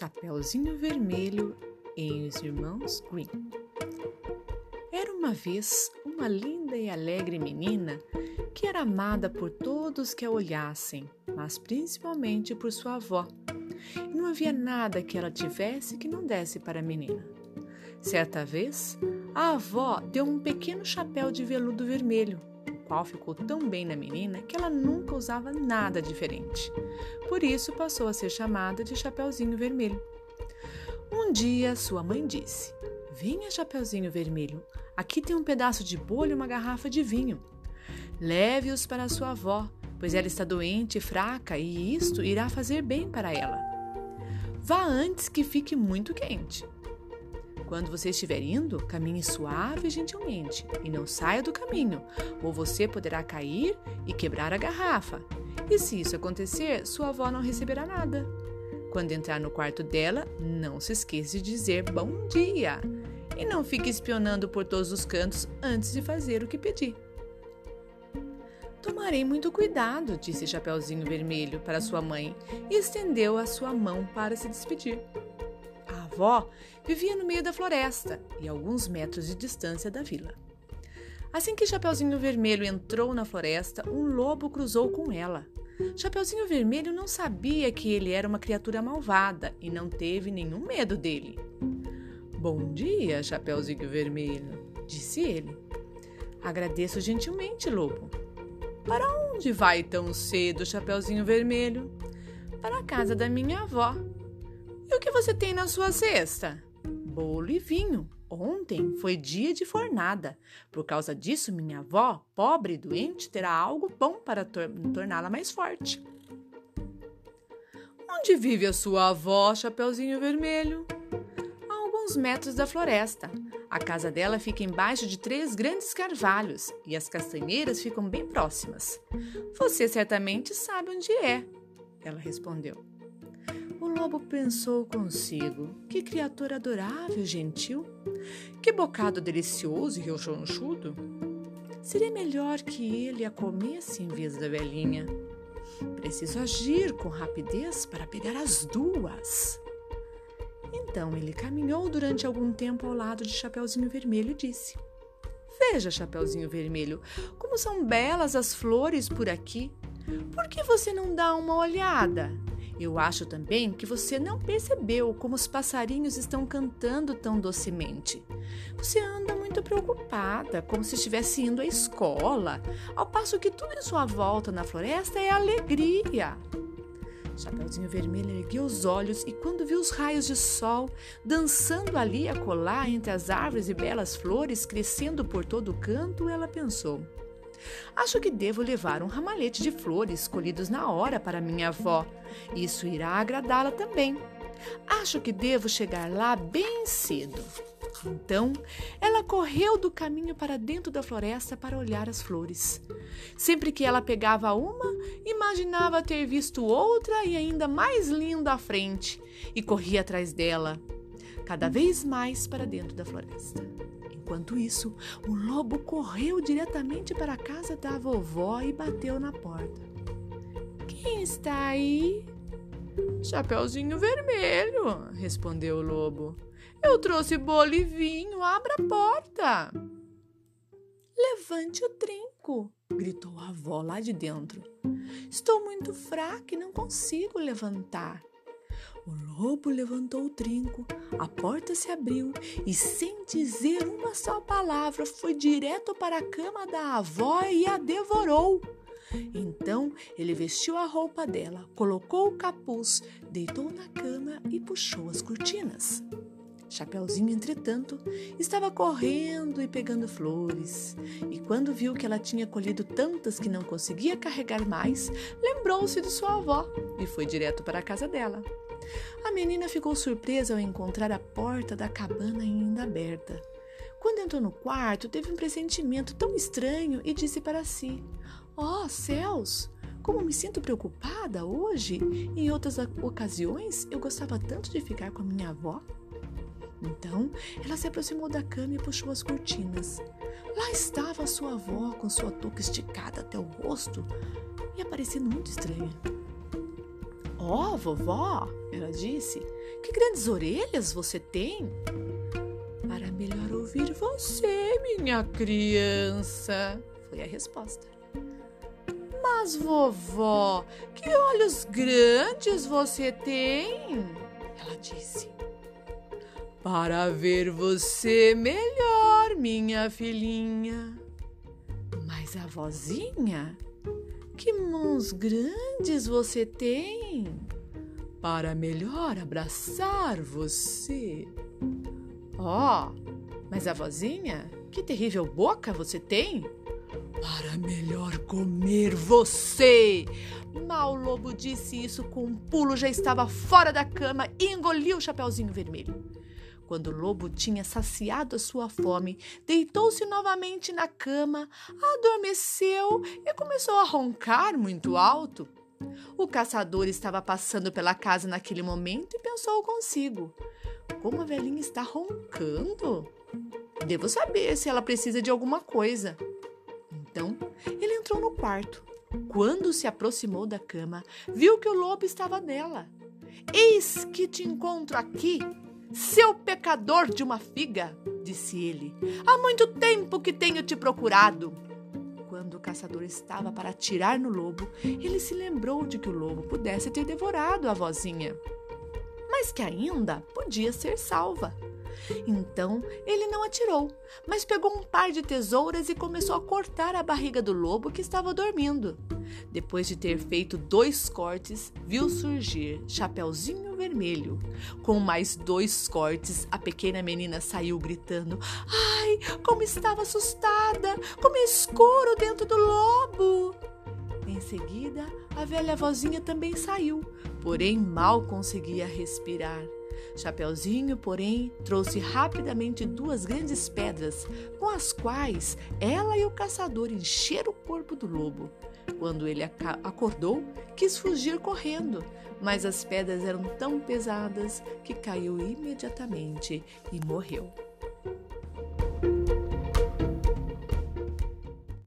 Chapeuzinho Vermelho e os Irmãos Green. Era uma vez uma linda e alegre menina que era amada por todos que a olhassem, mas principalmente por sua avó. Não havia nada que ela tivesse que não desse para a menina. Certa vez, a avó deu um pequeno chapéu de veludo vermelho qual ficou tão bem na menina que ela nunca usava nada diferente. Por isso passou a ser chamada de Chapeuzinho Vermelho. Um dia sua mãe disse: Venha, Chapeuzinho Vermelho, aqui tem um pedaço de bolo e uma garrafa de vinho. Leve-os para sua avó, pois ela está doente e fraca e isto irá fazer bem para ela. Vá antes que fique muito quente. Quando você estiver indo, caminhe suave e gentilmente e não saia do caminho, ou você poderá cair e quebrar a garrafa. E se isso acontecer, sua avó não receberá nada. Quando entrar no quarto dela, não se esqueça de dizer bom dia e não fique espionando por todos os cantos antes de fazer o que pedir. Tomarei muito cuidado, disse Chapeuzinho Vermelho para sua mãe e estendeu a sua mão para se despedir avó vivia no meio da floresta e a alguns metros de distância da vila. Assim que Chapeuzinho Vermelho entrou na floresta, um lobo cruzou com ela. Chapeuzinho Vermelho não sabia que ele era uma criatura malvada e não teve nenhum medo dele. Bom dia, Chapeuzinho Vermelho, disse ele. Agradeço gentilmente, lobo. Para onde vai tão cedo, Chapeuzinho Vermelho? Para a casa da minha avó, e o que você tem na sua cesta? Bolo e vinho. Ontem foi dia de fornada. Por causa disso, minha avó, pobre e doente, terá algo bom para tor torná-la mais forte. Onde vive a sua avó, Chapeuzinho Vermelho? A alguns metros da floresta. A casa dela fica embaixo de três grandes carvalhos e as castanheiras ficam bem próximas. Você certamente sabe onde é, ela respondeu. O lobo pensou consigo: que criatura adorável, gentil, que bocado delicioso e rechonchudo. Seria melhor que ele a comesse em vez da velhinha. Preciso agir com rapidez para pegar as duas. Então ele caminhou durante algum tempo ao lado de Chapeuzinho Vermelho e disse: Veja, Chapeuzinho Vermelho, como são belas as flores por aqui. Por que você não dá uma olhada? Eu acho também que você não percebeu como os passarinhos estão cantando tão docemente. Você anda muito preocupada, como se estivesse indo à escola, ao passo que tudo em sua volta na floresta é alegria. Chapeuzinho Vermelho ergueu os olhos e, quando viu os raios de sol dançando ali a colar entre as árvores e belas flores crescendo por todo o canto, ela pensou: Acho que devo levar um ramalhete de flores colhidos na hora para minha avó. Isso irá agradá-la também. Acho que devo chegar lá bem cedo. Então, ela correu do caminho para dentro da floresta para olhar as flores. Sempre que ela pegava uma, imaginava ter visto outra e ainda mais linda à frente, e corria atrás dela, cada vez mais para dentro da floresta. Enquanto isso, o lobo correu diretamente para a casa da vovó e bateu na porta. Quem está aí? Chapeuzinho vermelho, respondeu o lobo. Eu trouxe bolo e vinho, abra a porta. Levante o trinco, gritou a avó lá de dentro. Estou muito fraca e não consigo levantar. O lobo levantou o trinco, a porta se abriu e, sem dizer uma só palavra, foi direto para a cama da avó e a devorou. Então ele vestiu a roupa dela, colocou o capuz, deitou na cama e puxou as cortinas. Chapeuzinho, entretanto, estava correndo e pegando flores, e quando viu que ela tinha colhido tantas que não conseguia carregar mais, lembrou-se de sua avó e foi direto para a casa dela. A menina ficou surpresa ao encontrar a porta da cabana ainda aberta. Quando entrou no quarto, teve um pressentimento tão estranho e disse para si: Oh, céus! Como me sinto preocupada hoje! Em outras ocasiões, eu gostava tanto de ficar com a minha avó. Então, ela se aproximou da cama e puxou as cortinas. Lá estava sua avó com sua touca esticada até o rosto e aparecendo muito estranha. Oh, vovó, ela disse, que grandes orelhas você tem! Para melhor ouvir você, minha criança, foi a resposta. Mas, vovó, que olhos grandes você tem! Ela disse. Para ver você melhor, minha filhinha. Mas a vozinha, que mãos grandes você tem! Para melhor abraçar você. Oh, mas a vozinha, que terrível boca você tem! Para melhor comer você! Mal Lobo disse isso com um pulo, já estava fora da cama e engoliu o Chapeuzinho Vermelho. Quando o lobo tinha saciado a sua fome, deitou-se novamente na cama, adormeceu e começou a roncar muito alto. O caçador estava passando pela casa naquele momento e pensou consigo: Como a velhinha está roncando? Devo saber se ela precisa de alguma coisa. Então, ele entrou no quarto. Quando se aproximou da cama, viu que o lobo estava nela. Eis que te encontro aqui, seu pecador de uma figa, disse ele. Há muito tempo que tenho te procurado. Quando o caçador estava para atirar no lobo, ele se lembrou de que o lobo pudesse ter devorado a vozinha, mas que ainda podia ser salva. Então ele não atirou, mas pegou um par de tesouras e começou a cortar a barriga do lobo que estava dormindo. Depois de ter feito dois cortes, viu surgir Chapeuzinho Vermelho. Com mais dois cortes, a pequena menina saiu gritando: Ai, como estava assustada! Como é escuro dentro do lobo! Em seguida, a velha vozinha também saiu, porém mal conseguia respirar. Chapeuzinho, porém, trouxe rapidamente duas grandes pedras, com as quais ela e o caçador encheram o corpo do lobo. Quando ele acordou, quis fugir correndo, mas as pedras eram tão pesadas que caiu imediatamente e morreu.